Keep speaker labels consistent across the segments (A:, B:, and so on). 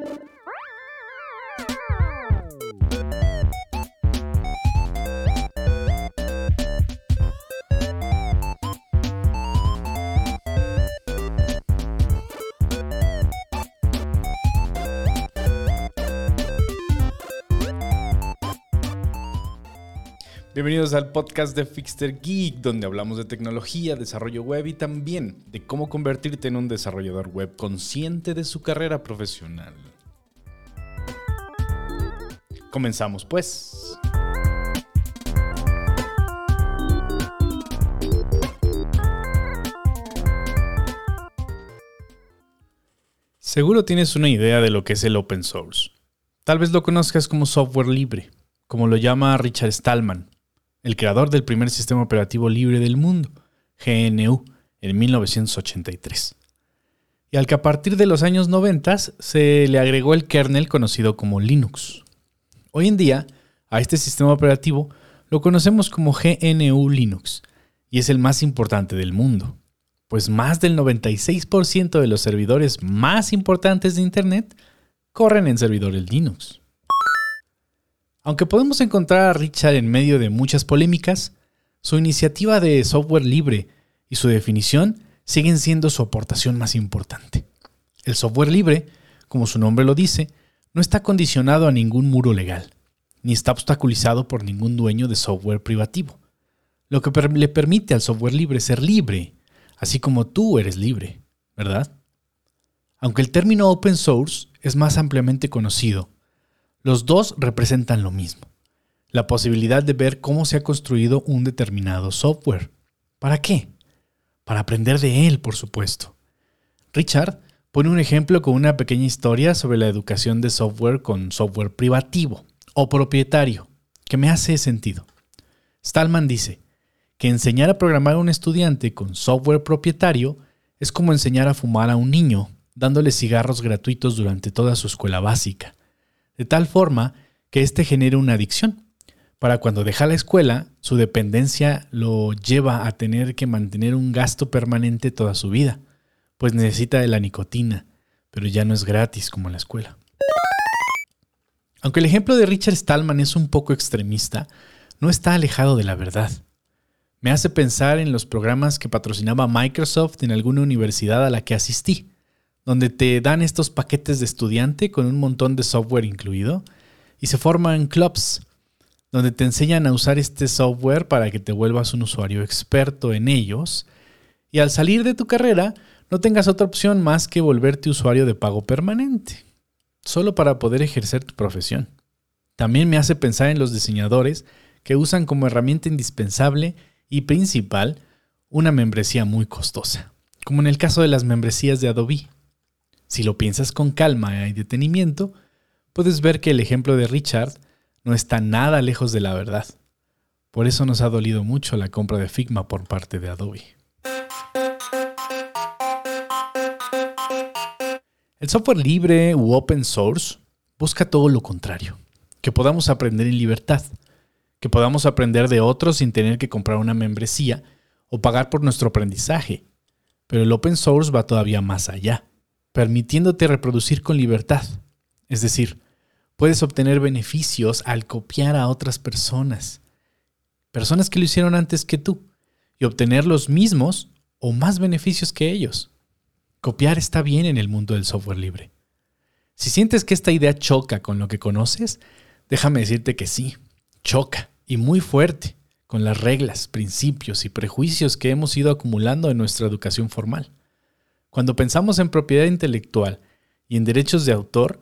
A: you. Bienvenidos al podcast de Fixter Geek, donde hablamos de tecnología, desarrollo web y también de cómo convertirte en un desarrollador web consciente de su carrera profesional. Comenzamos pues. Seguro tienes una idea de lo que es el open source. Tal vez lo conozcas como software libre, como lo llama Richard Stallman, el creador del primer sistema operativo libre del mundo, GNU, en 1983. Y al que a partir de los años 90 se le agregó el kernel conocido como Linux. Hoy en día, a este sistema operativo lo conocemos como GNU Linux, y es el más importante del mundo, pues más del 96% de los servidores más importantes de Internet corren en servidores Linux. Aunque podemos encontrar a Richard en medio de muchas polémicas, su iniciativa de software libre y su definición siguen siendo su aportación más importante. El software libre, como su nombre lo dice, no está condicionado a ningún muro legal, ni está obstaculizado por ningún dueño de software privativo, lo que le permite al software libre ser libre, así como tú eres libre, ¿verdad? Aunque el término open source es más ampliamente conocido los dos representan lo mismo, la posibilidad de ver cómo se ha construido un determinado software. ¿Para qué? Para aprender de él, por supuesto. Richard pone un ejemplo con una pequeña historia sobre la educación de software con software privativo o propietario, que me hace sentido. Stallman dice que enseñar a programar a un estudiante con software propietario es como enseñar a fumar a un niño dándole cigarros gratuitos durante toda su escuela básica de tal forma que éste genere una adicción. Para cuando deja la escuela, su dependencia lo lleva a tener que mantener un gasto permanente toda su vida, pues necesita de la nicotina, pero ya no es gratis como en la escuela. Aunque el ejemplo de Richard Stallman es un poco extremista, no está alejado de la verdad. Me hace pensar en los programas que patrocinaba Microsoft en alguna universidad a la que asistí donde te dan estos paquetes de estudiante con un montón de software incluido y se forman clubs donde te enseñan a usar este software para que te vuelvas un usuario experto en ellos y al salir de tu carrera no tengas otra opción más que volverte usuario de pago permanente, solo para poder ejercer tu profesión. También me hace pensar en los diseñadores que usan como herramienta indispensable y principal una membresía muy costosa, como en el caso de las membresías de Adobe. Si lo piensas con calma y detenimiento, puedes ver que el ejemplo de Richard no está nada lejos de la verdad. Por eso nos ha dolido mucho la compra de Figma por parte de Adobe. El software libre u open source busca todo lo contrario, que podamos aprender en libertad, que podamos aprender de otros sin tener que comprar una membresía o pagar por nuestro aprendizaje. Pero el open source va todavía más allá permitiéndote reproducir con libertad. Es decir, puedes obtener beneficios al copiar a otras personas, personas que lo hicieron antes que tú, y obtener los mismos o más beneficios que ellos. Copiar está bien en el mundo del software libre. Si sientes que esta idea choca con lo que conoces, déjame decirte que sí, choca y muy fuerte con las reglas, principios y prejuicios que hemos ido acumulando en nuestra educación formal. Cuando pensamos en propiedad intelectual y en derechos de autor,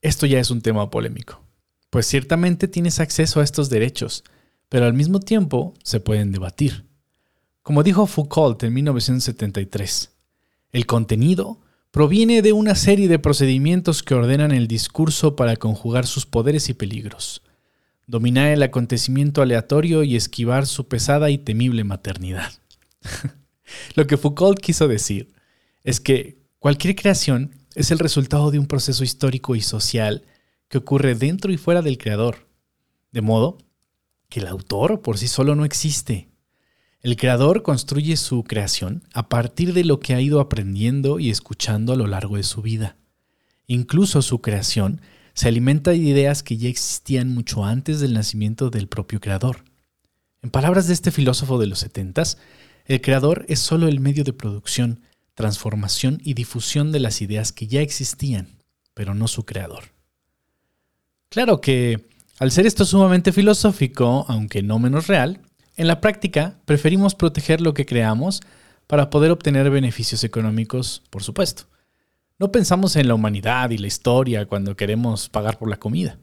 A: esto ya es un tema polémico, pues ciertamente tienes acceso a estos derechos, pero al mismo tiempo se pueden debatir. Como dijo Foucault en 1973, el contenido proviene de una serie de procedimientos que ordenan el discurso para conjugar sus poderes y peligros, dominar el acontecimiento aleatorio y esquivar su pesada y temible maternidad. Lo que Foucault quiso decir es que cualquier creación es el resultado de un proceso histórico y social que ocurre dentro y fuera del creador. De modo que el autor por sí solo no existe. El creador construye su creación a partir de lo que ha ido aprendiendo y escuchando a lo largo de su vida. incluso su creación, se alimenta de ideas que ya existían mucho antes del nacimiento del propio creador. En palabras de este filósofo de los setentas, el creador es solo el medio de producción, transformación y difusión de las ideas que ya existían, pero no su creador. Claro que, al ser esto sumamente filosófico, aunque no menos real, en la práctica preferimos proteger lo que creamos para poder obtener beneficios económicos, por supuesto. No pensamos en la humanidad y la historia cuando queremos pagar por la comida.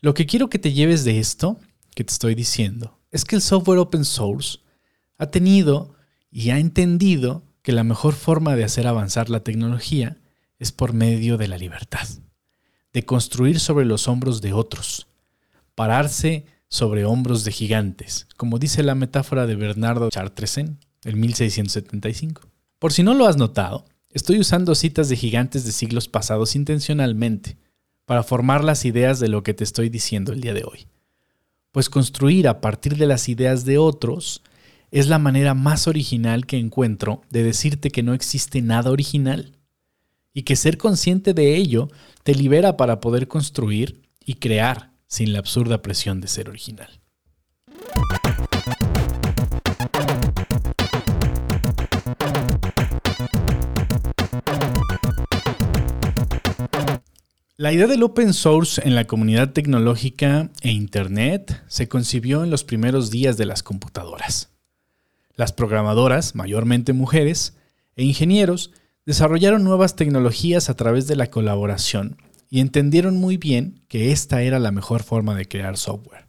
A: Lo que quiero que te lleves de esto que te estoy diciendo es que el software open source ha tenido y ha entendido que la mejor forma de hacer avanzar la tecnología es por medio de la libertad, de construir sobre los hombros de otros, pararse sobre hombros de gigantes, como dice la metáfora de Bernardo Chartresen en 1675. Por si no lo has notado, Estoy usando citas de gigantes de siglos pasados intencionalmente para formar las ideas de lo que te estoy diciendo el día de hoy. Pues construir a partir de las ideas de otros es la manera más original que encuentro de decirte que no existe nada original y que ser consciente de ello te libera para poder construir y crear sin la absurda presión de ser original. La idea del open source en la comunidad tecnológica e Internet se concibió en los primeros días de las computadoras. Las programadoras, mayormente mujeres, e ingenieros desarrollaron nuevas tecnologías a través de la colaboración y entendieron muy bien que esta era la mejor forma de crear software.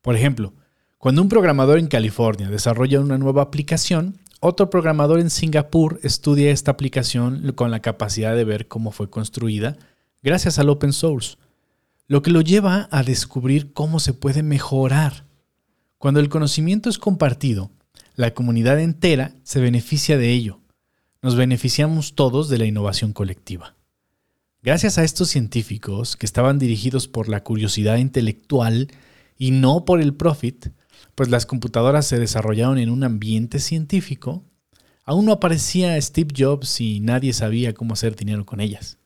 A: Por ejemplo, cuando un programador en California desarrolla una nueva aplicación, otro programador en Singapur estudia esta aplicación con la capacidad de ver cómo fue construida gracias al open source, lo que lo lleva a descubrir cómo se puede mejorar. Cuando el conocimiento es compartido, la comunidad entera se beneficia de ello. Nos beneficiamos todos de la innovación colectiva. Gracias a estos científicos que estaban dirigidos por la curiosidad intelectual y no por el profit, pues las computadoras se desarrollaron en un ambiente científico, aún no aparecía Steve Jobs y nadie sabía cómo hacer dinero con ellas.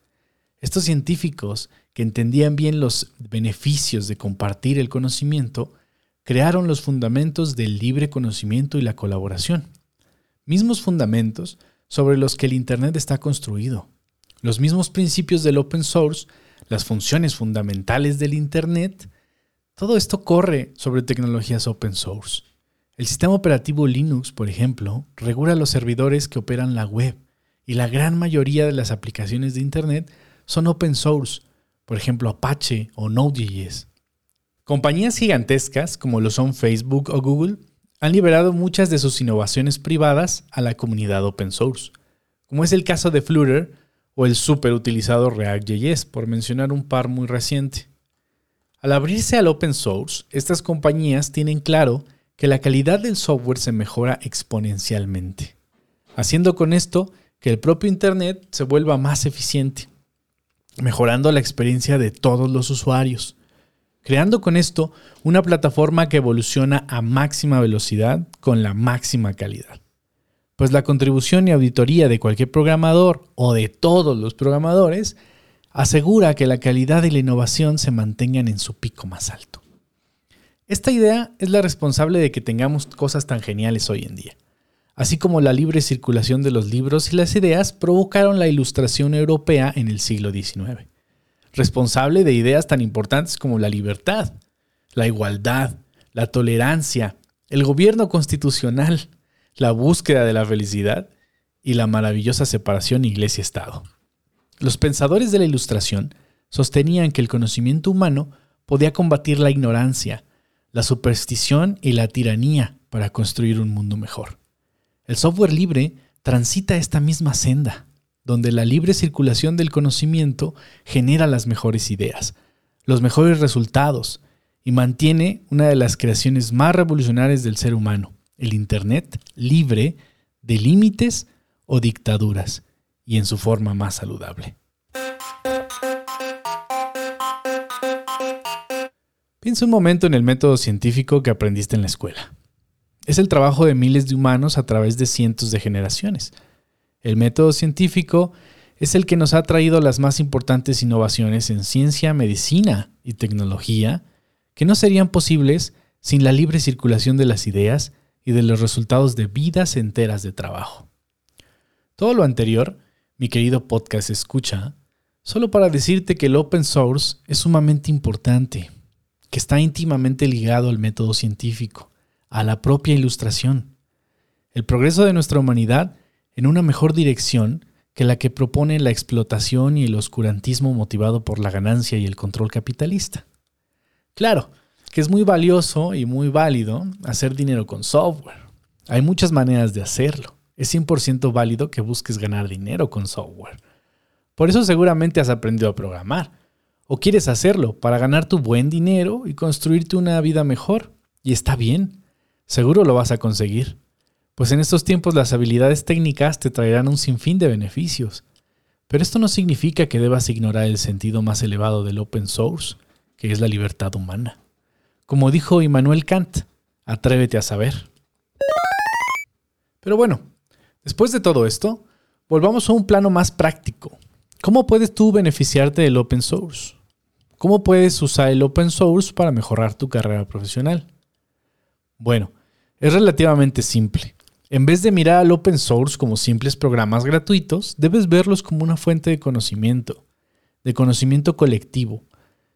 A: Estos científicos, que entendían bien los beneficios de compartir el conocimiento, crearon los fundamentos del libre conocimiento y la colaboración. Mismos fundamentos sobre los que el Internet está construido. Los mismos principios del open source, las funciones fundamentales del Internet, todo esto corre sobre tecnologías open source. El sistema operativo Linux, por ejemplo, regula los servidores que operan la web y la gran mayoría de las aplicaciones de Internet son open source, por ejemplo Apache o Node.js. Compañías gigantescas como lo son Facebook o Google han liberado muchas de sus innovaciones privadas a la comunidad open source, como es el caso de Flutter o el super utilizado React.js, por mencionar un par muy reciente. Al abrirse al open source, estas compañías tienen claro que la calidad del software se mejora exponencialmente, haciendo con esto que el propio Internet se vuelva más eficiente mejorando la experiencia de todos los usuarios, creando con esto una plataforma que evoluciona a máxima velocidad con la máxima calidad. Pues la contribución y auditoría de cualquier programador o de todos los programadores asegura que la calidad y la innovación se mantengan en su pico más alto. Esta idea es la responsable de que tengamos cosas tan geniales hoy en día así como la libre circulación de los libros y las ideas provocaron la ilustración europea en el siglo XIX, responsable de ideas tan importantes como la libertad, la igualdad, la tolerancia, el gobierno constitucional, la búsqueda de la felicidad y la maravillosa separación iglesia-estado. Los pensadores de la Ilustración sostenían que el conocimiento humano podía combatir la ignorancia, la superstición y la tiranía para construir un mundo mejor. El software libre transita esta misma senda, donde la libre circulación del conocimiento genera las mejores ideas, los mejores resultados y mantiene una de las creaciones más revolucionarias del ser humano, el Internet libre de límites o dictaduras y en su forma más saludable. Piensa un momento en el método científico que aprendiste en la escuela. Es el trabajo de miles de humanos a través de cientos de generaciones. El método científico es el que nos ha traído las más importantes innovaciones en ciencia, medicina y tecnología, que no serían posibles sin la libre circulación de las ideas y de los resultados de vidas enteras de trabajo. Todo lo anterior, mi querido podcast escucha, solo para decirte que el open source es sumamente importante, que está íntimamente ligado al método científico, a la propia ilustración. El progreso de nuestra humanidad en una mejor dirección que la que propone la explotación y el oscurantismo motivado por la ganancia y el control capitalista. Claro, que es muy valioso y muy válido hacer dinero con software. Hay muchas maneras de hacerlo. Es 100% válido que busques ganar dinero con software. Por eso seguramente has aprendido a programar. O quieres hacerlo para ganar tu buen dinero y construirte una vida mejor. Y está bien. Seguro lo vas a conseguir pues en estos tiempos las habilidades técnicas te traerán un sinfín de beneficios. Pero esto no significa que debas ignorar el sentido más elevado del open source, que es la libertad humana. Como dijo Immanuel Kant, atrévete a saber. Pero bueno, después de todo esto, volvamos a un plano más práctico. ¿Cómo puedes tú beneficiarte del open source? ¿Cómo puedes usar el open source para mejorar tu carrera profesional? Bueno, es relativamente simple. En vez de mirar al open source como simples programas gratuitos, debes verlos como una fuente de conocimiento, de conocimiento colectivo.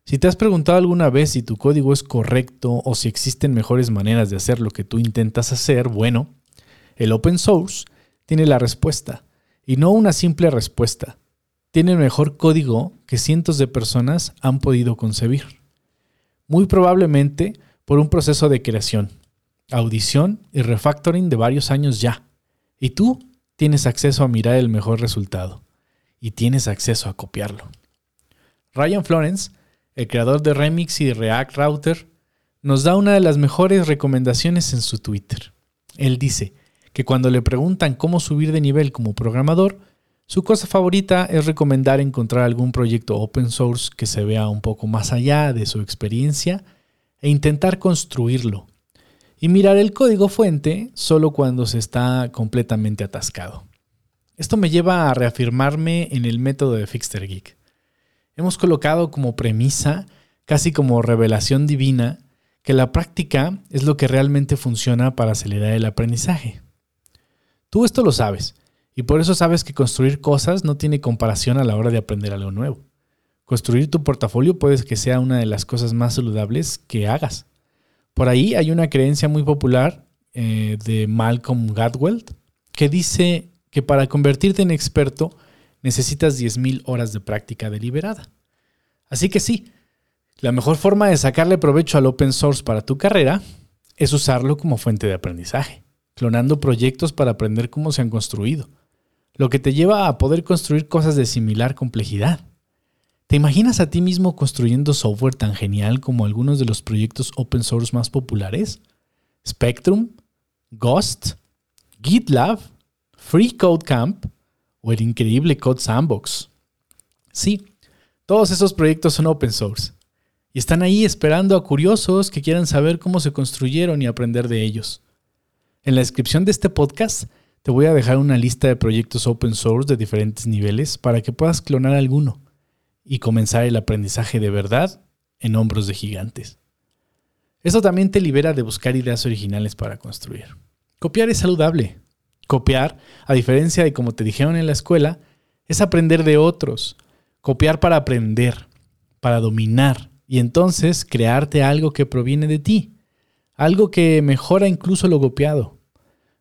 A: Si te has preguntado alguna vez si tu código es correcto o si existen mejores maneras de hacer lo que tú intentas hacer, bueno, el open source tiene la respuesta, y no una simple respuesta. Tiene el mejor código que cientos de personas han podido concebir. Muy probablemente por un proceso de creación, audición y refactoring de varios años ya. Y tú tienes acceso a mirar el mejor resultado. Y tienes acceso a copiarlo. Ryan Florence, el creador de Remix y React Router, nos da una de las mejores recomendaciones en su Twitter. Él dice que cuando le preguntan cómo subir de nivel como programador, su cosa favorita es recomendar encontrar algún proyecto open source que se vea un poco más allá de su experiencia e intentar construirlo y mirar el código fuente solo cuando se está completamente atascado. Esto me lleva a reafirmarme en el método de Fixter Geek. Hemos colocado como premisa, casi como revelación divina, que la práctica es lo que realmente funciona para acelerar el aprendizaje. Tú esto lo sabes, y por eso sabes que construir cosas no tiene comparación a la hora de aprender algo nuevo. Construir tu portafolio puede que sea una de las cosas más saludables que hagas. Por ahí hay una creencia muy popular eh, de Malcolm Gladwell que dice que para convertirte en experto necesitas 10.000 horas de práctica deliberada. Así que sí, la mejor forma de sacarle provecho al open source para tu carrera es usarlo como fuente de aprendizaje, clonando proyectos para aprender cómo se han construido, lo que te lleva a poder construir cosas de similar complejidad. ¿Te imaginas a ti mismo construyendo software tan genial como algunos de los proyectos open source más populares? Spectrum, Ghost, GitLab, Free Code Camp o el increíble Code Sandbox. Sí, todos esos proyectos son open source y están ahí esperando a curiosos que quieran saber cómo se construyeron y aprender de ellos. En la descripción de este podcast te voy a dejar una lista de proyectos open source de diferentes niveles para que puedas clonar alguno y comenzar el aprendizaje de verdad en hombros de gigantes. Eso también te libera de buscar ideas originales para construir. Copiar es saludable. Copiar, a diferencia de como te dijeron en la escuela, es aprender de otros. Copiar para aprender, para dominar y entonces crearte algo que proviene de ti, algo que mejora incluso lo copiado.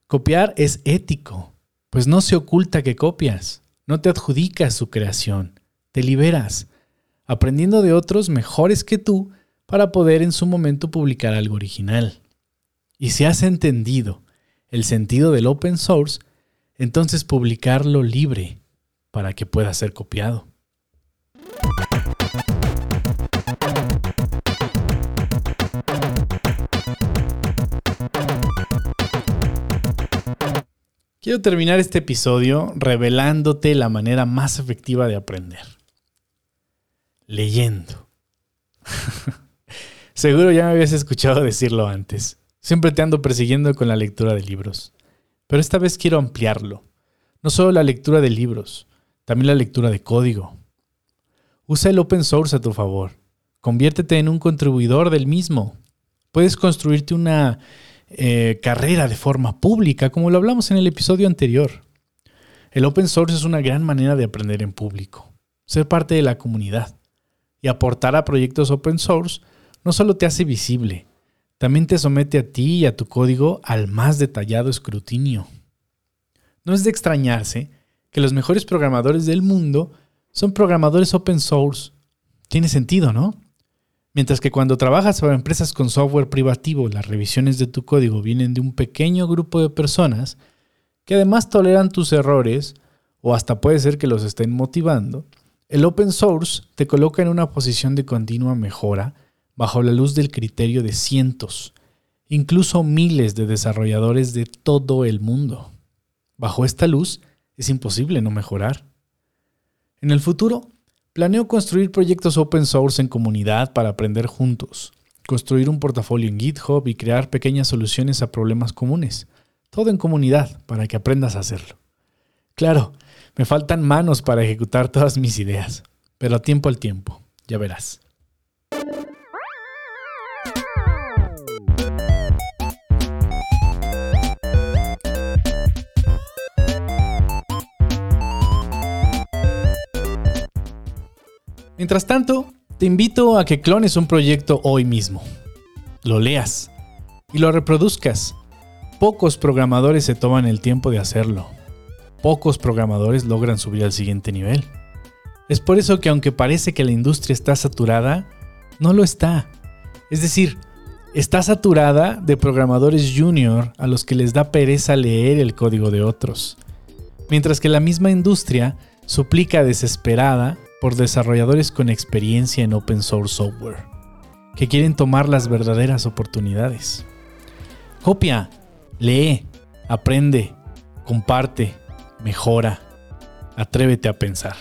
A: Copiar es ético, pues no se oculta que copias, no te adjudicas su creación, te liberas, aprendiendo de otros mejores que tú para poder en su momento publicar algo original. Y si has entendido el sentido del open source, entonces publicarlo libre para que pueda ser copiado. Quiero terminar este episodio revelándote la manera más efectiva de aprender leyendo. Seguro ya me habías escuchado decirlo antes. Siempre te ando persiguiendo con la lectura de libros. Pero esta vez quiero ampliarlo. No solo la lectura de libros, también la lectura de código. Usa el open source a tu favor. Conviértete en un contribuidor del mismo. Puedes construirte una eh, carrera de forma pública, como lo hablamos en el episodio anterior. El open source es una gran manera de aprender en público, ser parte de la comunidad y aportar a proyectos open source no solo te hace visible, también te somete a ti y a tu código al más detallado escrutinio. No es de extrañarse que los mejores programadores del mundo son programadores open source. Tiene sentido, ¿no? Mientras que cuando trabajas para empresas con software privativo, las revisiones de tu código vienen de un pequeño grupo de personas que además toleran tus errores o hasta puede ser que los estén motivando, el open source te coloca en una posición de continua mejora bajo la luz del criterio de cientos, incluso miles de desarrolladores de todo el mundo. Bajo esta luz es imposible no mejorar. En el futuro, planeo construir proyectos open source en comunidad para aprender juntos, construir un portafolio en GitHub y crear pequeñas soluciones a problemas comunes. Todo en comunidad para que aprendas a hacerlo. Claro, me faltan manos para ejecutar todas mis ideas, pero a tiempo al tiempo, ya verás. Mientras tanto, te invito a que clones un proyecto hoy mismo. Lo leas y lo reproduzcas. Pocos programadores se toman el tiempo de hacerlo. Pocos programadores logran subir al siguiente nivel. Es por eso que aunque parece que la industria está saturada, no lo está. Es decir, está saturada de programadores junior a los que les da pereza leer el código de otros. Mientras que la misma industria suplica desesperada por desarrolladores con experiencia en open source software, que quieren tomar las verdaderas oportunidades. Copia, lee, aprende, comparte, mejora, atrévete a pensar.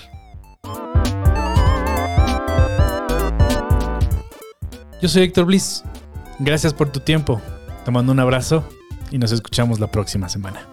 A: Yo soy Héctor Bliss. Gracias por tu tiempo. Te mando un abrazo y nos escuchamos la próxima semana.